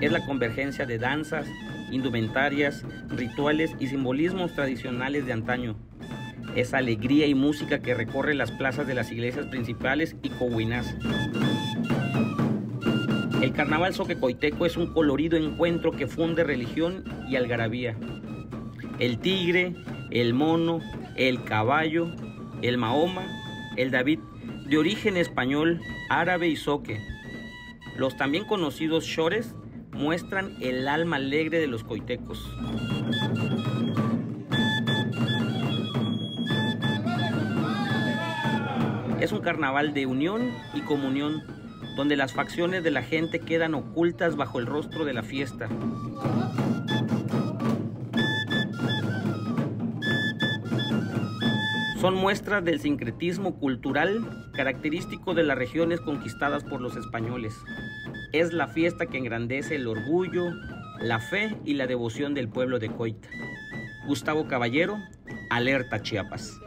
Es la convergencia de danzas, indumentarias, rituales y simbolismos tradicionales de antaño. Es alegría y música que recorre las plazas de las iglesias principales y Cohuinás. El carnaval soquecoiteco es un colorido encuentro que funde religión y algarabía. El tigre, el mono, el caballo, el mahoma, el David, de origen español, árabe y soque. Los también conocidos shores muestran el alma alegre de los coitecos. Es un carnaval de unión y comunión, donde las facciones de la gente quedan ocultas bajo el rostro de la fiesta. Son muestras del sincretismo cultural característico de las regiones conquistadas por los españoles. Es la fiesta que engrandece el orgullo, la fe y la devoción del pueblo de Coita. Gustavo Caballero, Alerta Chiapas.